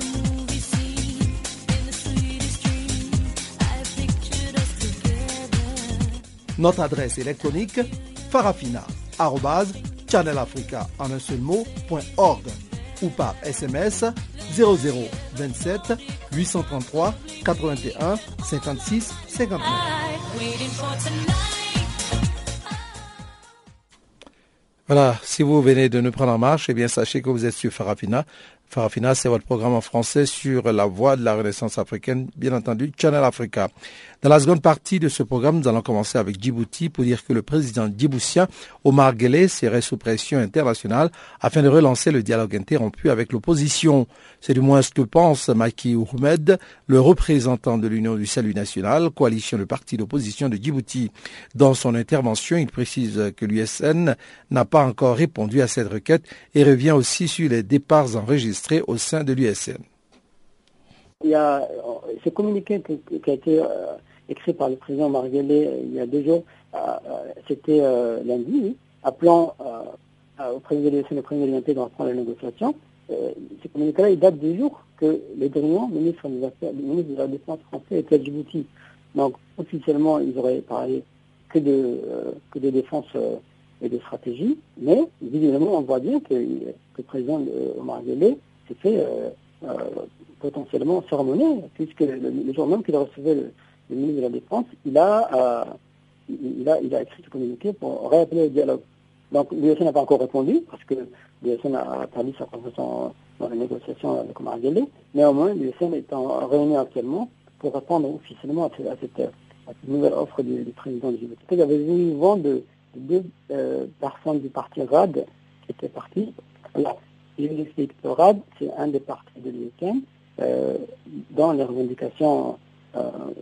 Notre adresse électronique farafina.channelafrica en un seul ou par SMS 0027 833 81 56 59. Voilà, si vous venez de nous prendre en marche, eh bien sachez que vous êtes sur Farafina. Farafina, c'est votre programme en français sur la voie de la renaissance africaine, bien entendu, Channel Africa. Dans la seconde partie de ce programme, nous allons commencer avec Djibouti pour dire que le président djiboutien Omar Guelleh serait sous pression internationale afin de relancer le dialogue interrompu avec l'opposition. C'est du moins ce que pense Maki Oumed, le représentant de l'Union du Salut National, coalition de partis d'opposition de Djibouti. Dans son intervention, il précise que l'USN n'a pas encore répondu à cette requête et revient aussi sur les départs enregistrés au sein de l'USN. Il y a ce communiqué qui, a été euh, écrit par le président Marguerite euh, il y a deux jours, euh, euh, c'était lundi, appelant au président de le président de reprendre la négociation. ce communiqué-là, il date du jour que le dernier ministre, de la Défense français était à Djibouti. Donc, officiellement, ils auraient parlé que de, que de défense et de stratégie, mais visiblement, on voit bien que, le président Omar s'est fait potentiellement sermonner, puisque le, jour même qu'il recevait le, le ministre de la Défense, il a, euh, il a, il a écrit ce communiqué pour réappeler le dialogue. Donc l'USN n'a pas encore répondu, parce que l'USN a perdu sa confiance dans les négociations avec Omar Guelleh. Néanmoins, l'USN est en réunion actuellement pour répondre officiellement à, cette, nouvelle offre du, président du. Il y avait eu vent de, deux euh, personnes du parti RAD qui étaient parties. Alors, je vous explique, le RAD, c'est un des partis de l'USN, euh, dans les revendications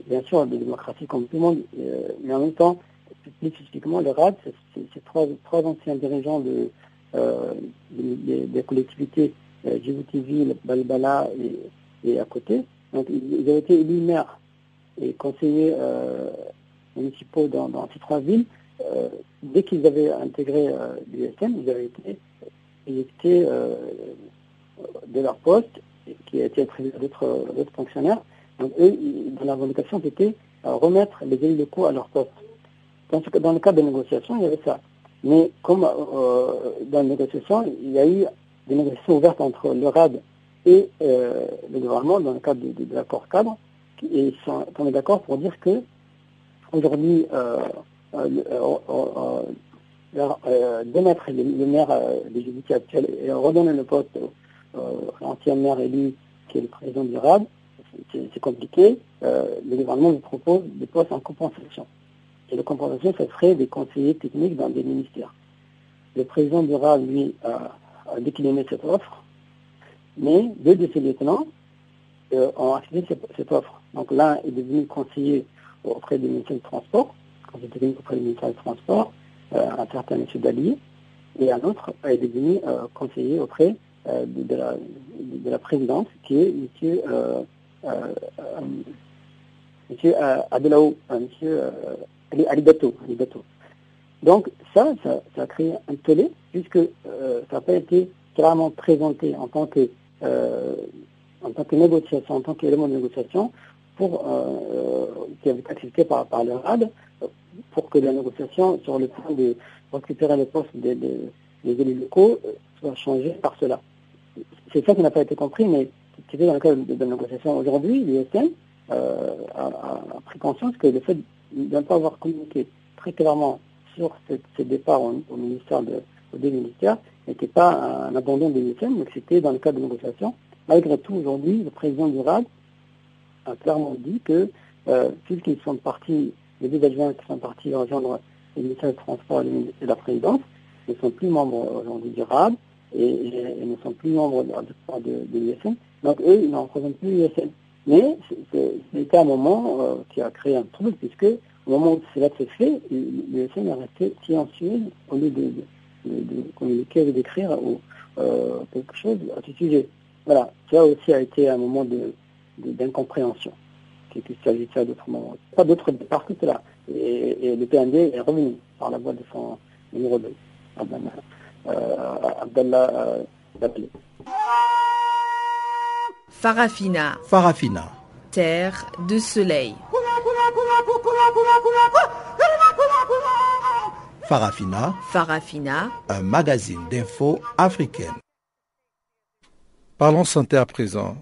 bien sûr, de démocratie comme tout le monde, euh, mais en même temps, plus spécifiquement, le RAD, c'est trois, trois anciens dirigeants de, euh, des, collectivités Djibouti-Ville, Balbala et, et, à côté. Donc, ils, avaient été élus maires et conseillers municipaux dans, dans, ces trois villes. dès qu'ils avaient intégré l'USM, ils avaient été éjectés de leur poste, qui a été attribué à d'autres fonctionnaires. Donc eux, dans la revendication, c'était euh, remettre les élus locaux à leur poste. Dans, le cadre des négociations, il y avait ça. Mais comme euh, dans les négociations, il y a eu des négociations ouvertes entre le RAD et euh, le gouvernement dans le cadre de, l'accord cadre, et ils sont tombés d'accord pour dire que aujourd'hui, démettre le, maire des Djibouti actuel et redonner le poste à l'ancien maire élu qui est le président du RAD, c'est compliqué. Euh, le gouvernement vous propose des postes en compensation. Et la compensation, ce serait des conseillers techniques dans des ministères. Le président du RAL, lui, a, décliné cette offre, mais deux de ses lieutenants euh, ont accepté cette, offre. Donc l'un est devenu conseiller auprès du ministère du Transport, conseiller technique auprès du ministère du Transport, euh, un certain M. Dali, et un autre est devenu conseiller auprès de, la, de, la, présidente, qui est M. Euh, euh, monsieur euh, Adelaou, monsieur Alibato, Alibato. Donc ça, ça, a créé un tollé, puisque ça n'a pas été clairement présenté en tant que en tant que négociation, en tant qu'élément de négociation, pour qui avait été accepté par, par le RAD, pour que la négociation sur le point de récupérer le poste des, élus locaux soit changée par cela. C'est ça qui n'a pas été compris, mais c'était dans le cadre de, la négociation aujourd'hui, l'USN euh, a, pris conscience que le fait de ne pas avoir communiqué très clairement sur ce, départ au, ministère de, aux ministères n'était pas un abandon de l'USN, mais c'était dans le cadre de négociation. Malgré tout, aujourd'hui, le président du RAD a clairement dit que euh, puisqu'ils sont partis, les deux adjoints qui sont partis rejoindre le ministère du Transport et la présidence, ne sont plus membres aujourd'hui du RAD et, ne sont plus membres de, de, de l'USN. Donc eux, ils n'en représentent plus l'USN. Mais c'était un moment euh, qui a créé un trouble, puisque au moment où cela s'est fait, l'USN est resté silencieux au lieu de, de, communiquer ou d'écrire ou quelque chose à ce sujet. Voilà, ça aussi a été un moment d'incompréhension, de, qu'il s'agissait d'autres moments. Pas d'autres par tout cela. Et, le PND est revenu par la voie de son numéro 2, Abdallah Daplé. Farafina. Farafina. Terre de soleil. Farafina. Farafina. Un magazine d'infos africaine. Parlons santé à présent.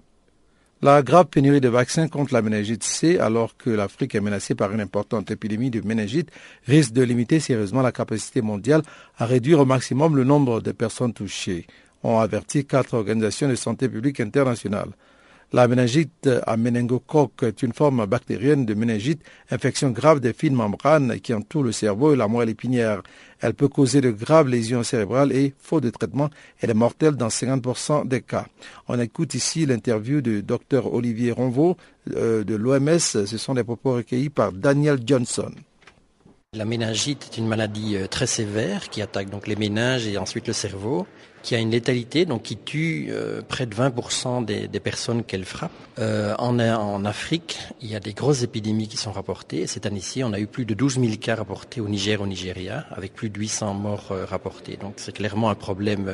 La grave pénurie de vaccins contre la méningite C, alors que l'Afrique est menacée par une importante épidémie de méningite, risque de limiter sérieusement la capacité mondiale à réduire au maximum le nombre de personnes touchées ont averti quatre organisations de santé publique internationales. La méningite à méningocoque est une forme bactérienne de méningite, infection grave des fines membranes qui entourent le cerveau et la moelle épinière. Elle peut causer de graves lésions cérébrales et, faute de traitement, elle est mortelle dans 50% des cas. On écoute ici l'interview du docteur Olivier Ronvaux euh, de l'OMS. Ce sont des propos recueillis par Daniel Johnson. La méningite est une maladie euh, très sévère qui attaque donc les méninges et ensuite le cerveau qui a une létalité, donc qui tue euh, près de 20% des, personnes qu'elle frappe. Euh, en, Afrique, il y a des grosses épidémies qui sont rapportées. Cette année-ci, on a eu plus de 12 000 cas rapportés au Niger, au Nigeria, avec plus de 800 morts euh, rapportés. Donc c'est clairement un problème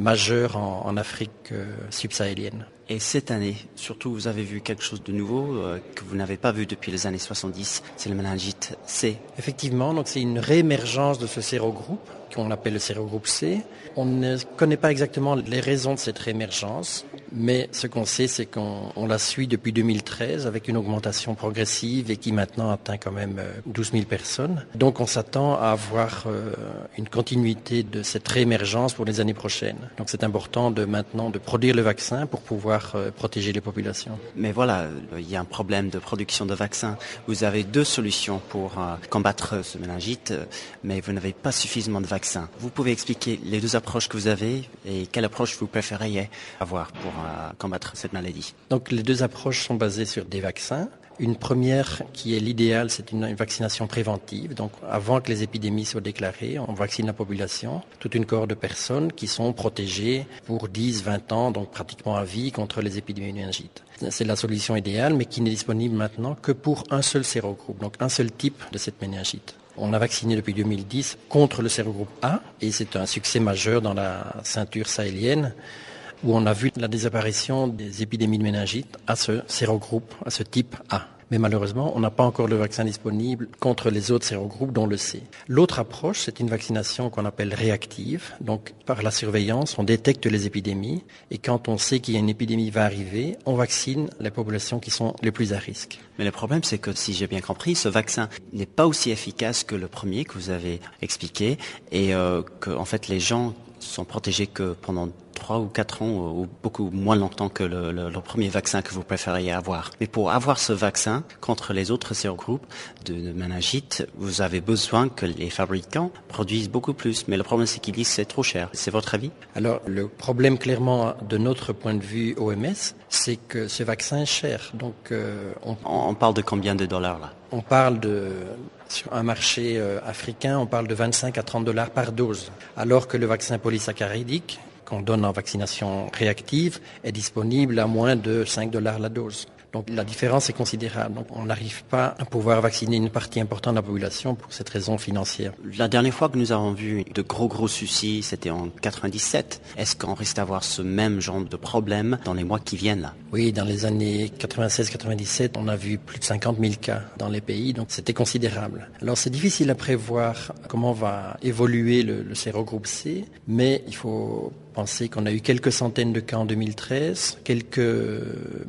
majeur en, en Afrique subsahélienne. Et cette année, surtout, vous avez vu quelque chose de nouveau que vous n'avez pas vu depuis les années 70, c'est le méningite C. Effectivement, donc c'est une réémergence de ce sérogroupe qu'on appelle le sérogroupe C. On ne connaît pas exactement les raisons de cette réémergence, mais ce qu'on sait, c'est qu'on la suit depuis 2013 avec une augmentation progressive et qui maintenant atteint quand même 12 euh, 000 personnes. Donc on s'attend à avoir euh, une continuité de cette réémergence pour les années prochaines. Donc c'est important de maintenant de produire le vaccin pour pouvoir euh, protéger les populations. Mais voilà, il y a un problème de production de vaccins. Vous avez deux solutions pour combattre ce méningite, mais vous n'avez pas suffisamment de vaccins. Vous pouvez expliquer les deux approche que vous avez et quelle approche vous préféreriez avoir pour euh, combattre cette maladie Donc les deux approches sont basées sur des vaccins. Une première qui est l'idéal, c'est une, vaccination préventive. Donc avant que les épidémies soient déclarées, on vaccine la population, toute une cohorte de personnes qui sont protégées pour 10, 20 ans, donc pratiquement à vie contre les épidémies méningites. C'est la solution idéale, mais qui n'est disponible maintenant que pour un seul sérogroupe, donc un seul type de cette méningite. On a vacciné depuis 2010 contre le sérogroupe A et c'est un succès majeur dans la ceinture sahélienne où on a vu la disparition des épidémies de méningite à ce sérogroupe, à ce type A mais malheureusement, on n'a pas encore le vaccin disponible contre les autres sérogroupes, dont le C. L'autre approche, c'est une vaccination qu'on appelle réactive. Donc, par la surveillance, on détecte les épidémies et quand on sait qu'il y a une épidémie va arriver, on vaccine les populations qui sont les plus à risque. Mais le problème, c'est que si j'ai bien compris, ce vaccin n'est pas aussi efficace que le premier que vous avez expliqué et euh, que, en fait, les gens sont protégés que pendant trois ou quatre ans ou beaucoup moins longtemps que le, premier vaccin que vous préfériez avoir. Mais pour avoir ce vaccin contre les autres sérogroupes de, de méningite, vous avez besoin que les fabricants produisent beaucoup plus. Mais le problème, c'est qu'ils disent c'est trop cher. C'est votre avis? Alors, le problème, clairement, de notre point de vue OMS, c'est que ce vaccin est cher. Donc, euh, on... on parle de combien de dollars là? On parle de sur un marché euh, africain, on parle de 25 à 30 dollars par dose, alors que le vaccin polysaccharidique qu'on donne en vaccination réactive est disponible à moins de 5 dollars la dose. Donc la différence est considérable. Donc on n'arrive pas à pouvoir vacciner une partie importante de la population pour cette raison financière. La dernière fois que nous avons vu de gros gros soucis, c'était en 97. Est-ce qu'on risque d'avoir ce même genre de problème dans les mois qui viennent là? Oui, dans les années 96-97, on a vu plus de 50 000 cas dans les pays, donc c'était considérable. Alors c'est difficile à prévoir comment va évoluer le, le sérogroupe C, mais il faut penser qu'on a eu quelques centaines de cas en 2013, quelques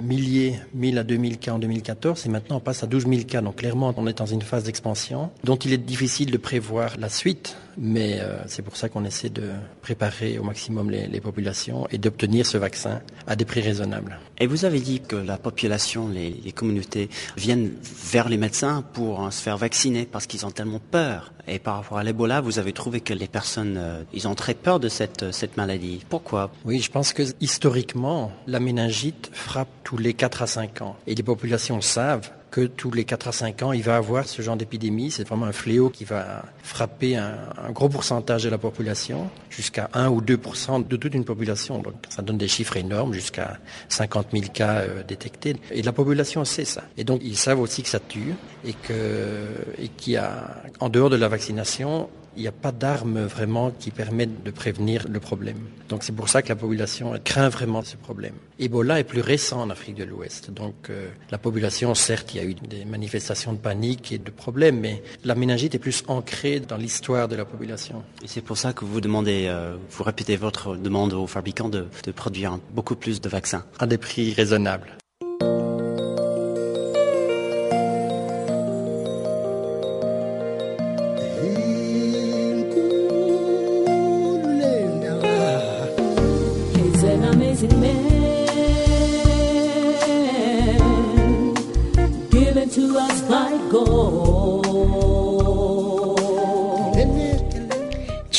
milliers, 1000 à 2000 cas en 2014, et maintenant on passe à 12 000 cas. Donc clairement, on est dans une phase d'expansion dont il est difficile de prévoir la suite, mais euh, c'est pour ça qu'on essaie de préparer au maximum les, les populations et d'obtenir ce vaccin à des prix raisonnables. Et vous avez dit que la population, les, les communautés viennent vers les médecins pour hein, se faire vacciner parce qu'ils ont tellement peur. Et par rapport à l'Ebola, vous avez trouvé que les personnes, euh, ils ont très peur de cette, cette maladie. Pourquoi? Oui, je pense que historiquement, la méningite frappe tous les 4 à 5 ans. Et les populations savent que tous les 4 à 5 ans, il va avoir ce genre d'épidémie. C'est vraiment un fléau qui va frapper un, gros pourcentage de la population, jusqu'à 1 ou 2% de toute une population. Donc ça donne des chiffres énormes, jusqu'à 50 000 cas euh, détectés. Et la population sait ça. Et donc ils savent aussi que ça tue et que et qu'il y a, en dehors de la vaccination, il n'y a pas d'armes vraiment qui permettent de prévenir le problème. Donc c'est pour ça que la population craint vraiment ce problème. Ebola est plus récent en Afrique de l'Ouest. Donc euh, la population, certes, il y a eu des manifestations de panique et de problèmes, mais la méningite est plus ancrée dans l'histoire de la population. Et c'est pour ça que vous demandez, euh, vous répétez votre demande aux fabricants de, de produire beaucoup plus de vaccins. À des prix raisonnables.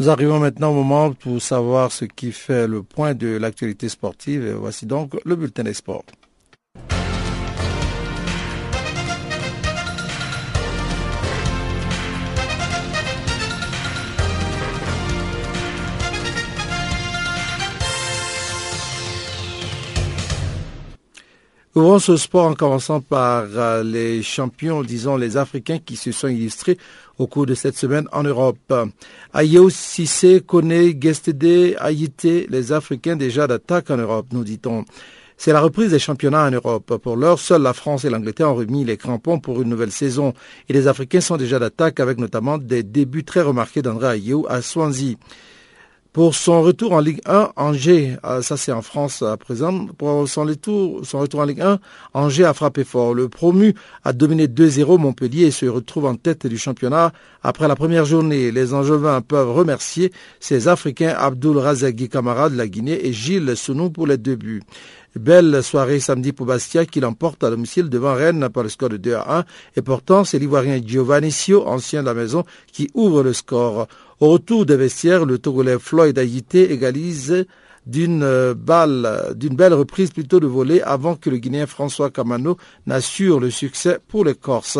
Nous arrivons maintenant au moment pour savoir ce qui fait le point de l'actualité sportive. voici donc le bulletin des sports. Ouvrons ce sport en commençant par euh, les champions, disons les Africains qui se sont illustrés au cours de cette semaine en Europe. Ayo Sissé, Kone, Gestede, Haïté, les Africains déjà d'attaque en Europe, nous dit-on. C'est la reprise des championnats en Europe. Pour l'heure, seuls la France et l'Angleterre ont remis les crampons pour une nouvelle saison. Et les Africains sont déjà d'attaque avec notamment des débuts très remarqués d'André Ayew à Swansea. Pour son retour en Ligue 1, Angers, ah, ça c'est en France à présent, pour son retour, en Ligue 1, Angers a frappé fort. Le promu a dominé 2-0 Montpellier et se retrouve en tête du championnat après la première journée. Les Angevins peuvent remercier ses Africains Abdul Razagui Kamara de la Guinée et Gilles Sounou pour les deux buts. Belle soirée samedi pour Bastia qui l'emporte à domicile devant Rennes par le score de 2 à 1 et pourtant c'est l'Ivoirien Giovannicio, ancien de la maison, qui ouvre le score. Au retour des vestiaires, le Togolais Floyd Ayité égalise d'une euh, d'une belle reprise plutôt de volée avant que le Guinéen François Kamano n'assure le succès pour les Corses.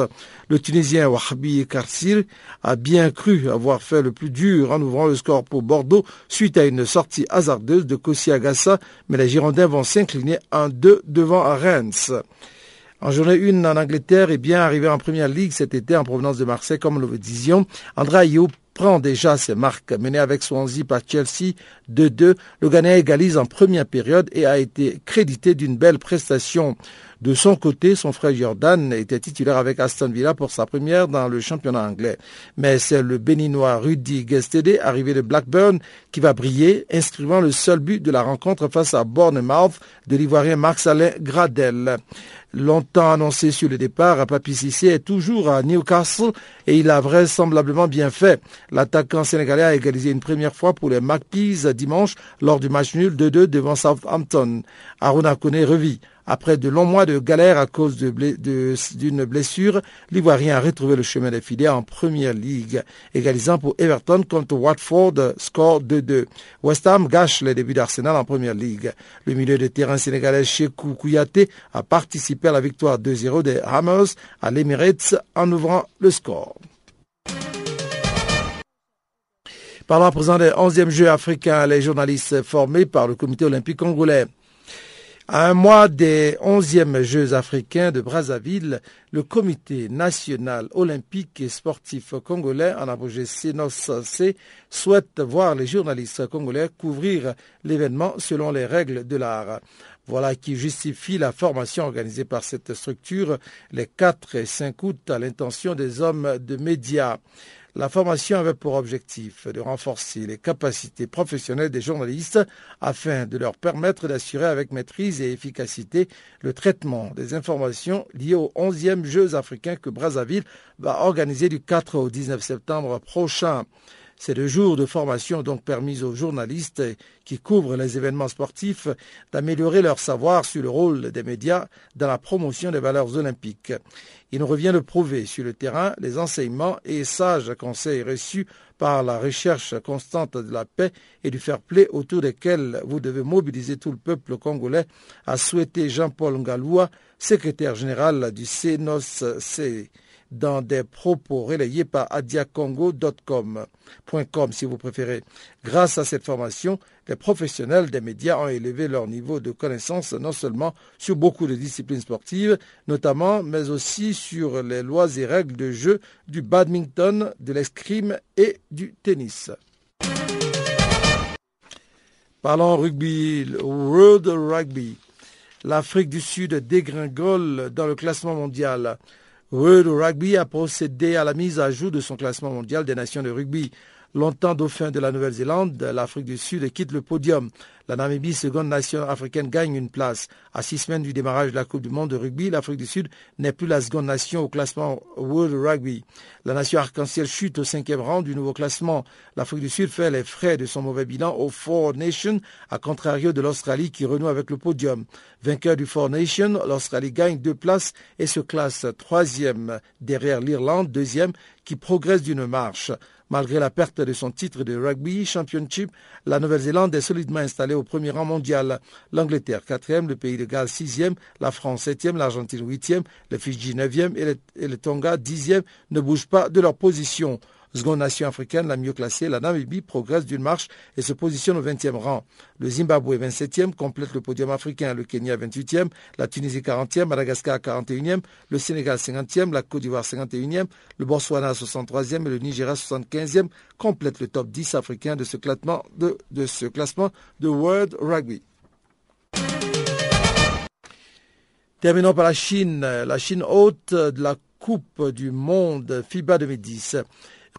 Le Tunisien Wahabi Karsir a bien cru avoir fait le plus dur en ouvrant le score pour Bordeaux suite à une sortie hasardeuse de Kossi Agassa, mais les Girondins vont s'incliner 1-2 devant Reims. En journée 1 en Angleterre, et bien arrivé en première ligue cet été en provenance de Marseille, comme nous le disions, André Ayew prend déjà ses marques. Mené avec Swansea par Chelsea 2-2, le Ghanéen égalise en première période et a été crédité d'une belle prestation. De son côté, son frère Jordan était titulaire avec Aston Villa pour sa première dans le championnat anglais. Mais c'est le béninois Rudy Gestede, arrivé de Blackburn, qui va briller, inscrivant le seul but de la rencontre face à Bournemouth de l'ivoirien Marc-Alain Gradel. Longtemps annoncé sur le départ, Papi Cissé est toujours à Newcastle et il a vraisemblablement bien fait. L'attaquant sénégalais a égalisé une première fois pour les Magpies dimanche lors du match nul 2-2 devant Southampton. Aruna Kone revit. Après de longs mois de galère à cause d'une blessure, l'Ivoirien a retrouvé le chemin des filets en Première Ligue, égalisant pour Everton contre Watford, score 2-2. West Ham gâche les débuts d'Arsenal en Première Ligue. Le milieu de terrain sénégalais Chekou Kouyaté a participé à la victoire 2-0 des Hammers à l'Emirates en ouvrant le score. Parlons à présent des 11e Jeux africains, les journalistes formés par le comité olympique congolais. À un mois des 11e Jeux africains de Brazzaville, le comité national olympique et sportif congolais, en abrégé CNOSC, souhaite voir les journalistes congolais couvrir l'événement selon les règles de l'art. Voilà qui justifie la formation organisée par cette structure les 4 et 5 août à l'intention des hommes de médias. La formation avait pour objectif de renforcer les capacités professionnelles des journalistes afin de leur permettre d'assurer avec maîtrise et efficacité le traitement des informations liées aux 11e Jeux africains que Brazzaville va organiser du 4 au 19 septembre prochain. Ces deux jours de formation donc permis aux journalistes qui couvrent les événements sportifs d'améliorer leur savoir sur le rôle des médias dans la promotion des valeurs olympiques. Il nous revient de prouver sur le terrain les enseignements et sages conseils reçus par la recherche constante de la paix et du fair play autour desquels vous devez mobiliser tout le peuple congolais, a souhaité Jean-Paul Ngaloua, secrétaire général du CNOS-C dans des propos relayés par adiacongo.com, si vous préférez. Grâce à cette formation, les professionnels des médias ont élevé leur niveau de connaissance non seulement sur beaucoup de disciplines sportives, notamment, mais aussi sur les lois et règles de jeu du badminton, de l'escrime et du tennis. Parlons rugby, World Rugby. L'Afrique du Sud dégringole dans le classement mondial. World Rugby a procédé à la mise à jour de son classement mondial des nations de rugby. Longtemps dauphin de la Nouvelle-Zélande, l'Afrique du Sud quitte le podium. La Namibie, seconde nation africaine, gagne une place. À six semaines du démarrage de la Coupe du Monde de rugby, l'Afrique du Sud n'est plus la seconde nation au classement World Rugby. La nation arc-en-ciel chute au cinquième rang du nouveau classement. L'Afrique du Sud fait les frais de son mauvais bilan au Four Nations, à contrario de l'Australie qui renoue avec le podium. Vainqueur du Four Nations, l'Australie gagne deux places et se classe troisième derrière l'Irlande, deuxième, qui progresse d'une marche. Malgré la perte de son titre de rugby championship, la Nouvelle-Zélande est solidement installée au premier rang mondial. L'Angleterre quatrième, le pays de Galles sixième, la France septième, l'Argentine huitième, le Fidji neuvième et le, Tonga dixième ne bougent pas de leur position. Seconde nation africaine la mieux classée, la Namibie progresse d'une marche et se positionne au 20e rang. Le Zimbabwe 27e complète le podium africain, le Kenya 28e, la Tunisie 40e, Madagascar 41e, le Sénégal 50e, la Côte d'Ivoire 51e, le Botswana 63e et le Nigeria 75e complètent le top 10 africain de ce classement de, de, ce classement de World Rugby. Terminons par la Chine, la Chine haute de la Coupe du Monde FIBA 2010.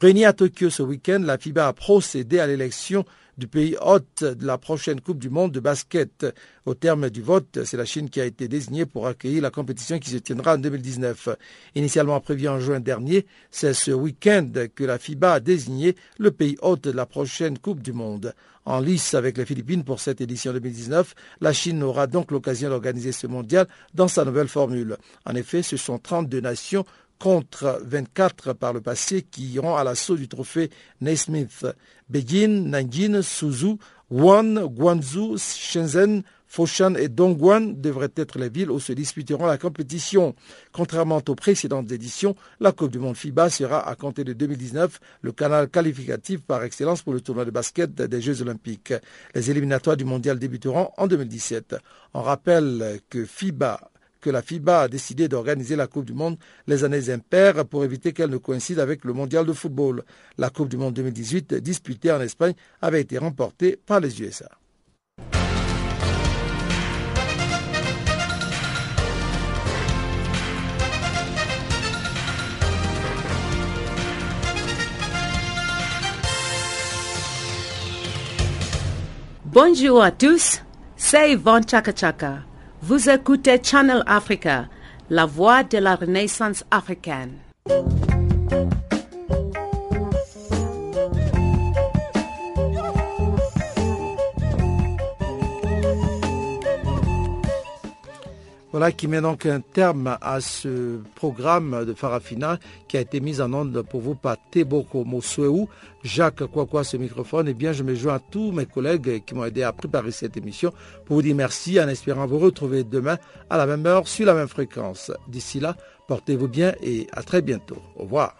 Réunie à Tokyo ce week-end, la FIBA a procédé à l'élection du pays hôte de la prochaine Coupe du Monde de basket. Au terme du vote, c'est la Chine qui a été désignée pour accueillir la compétition qui se tiendra en 2019. Initialement prévu en juin dernier, c'est ce week-end que la FIBA a désigné le pays hôte de la prochaine Coupe du Monde. En lice avec les Philippines pour cette édition 2019, la Chine aura donc l'occasion d'organiser ce mondial dans sa nouvelle formule. En effet, ce sont 32 nations contre 24 par le passé qui iront à l'assaut du trophée Naismith. Beijing, Nanjing, Suzhou, Wuhan, Guangzhou, Shenzhen, Foshan et Dongguan devraient être les villes où se disputeront la compétition. Contrairement aux précédentes éditions, la Coupe du Monde FIBA sera, à compter de 2019, le canal qualificatif par excellence pour le tournoi de basket des Jeux Olympiques. Les éliminatoires du mondial débuteront en 2017. On rappelle que FIBA que la FIBA a décidé d'organiser la Coupe du Monde les années impaires pour éviter qu'elle ne coïncide avec le Mondial de football. La Coupe du Monde 2018, disputée en Espagne, avait été remportée par les USA. Bonjour à tous, c'est Yvonne Chaka Chaka. Vous écoutez Channel Africa, la voix de la renaissance africaine. Voilà qui met donc un terme à ce programme de Farafina qui a été mis en onde pour vous par Teboko Mosweu, Jacques Kwakwa ce microphone. Et eh bien, je me joins à tous mes collègues qui m'ont aidé à préparer cette émission pour vous dire merci en espérant vous retrouver demain à la même heure sur la même fréquence. D'ici là, portez-vous bien et à très bientôt. Au revoir.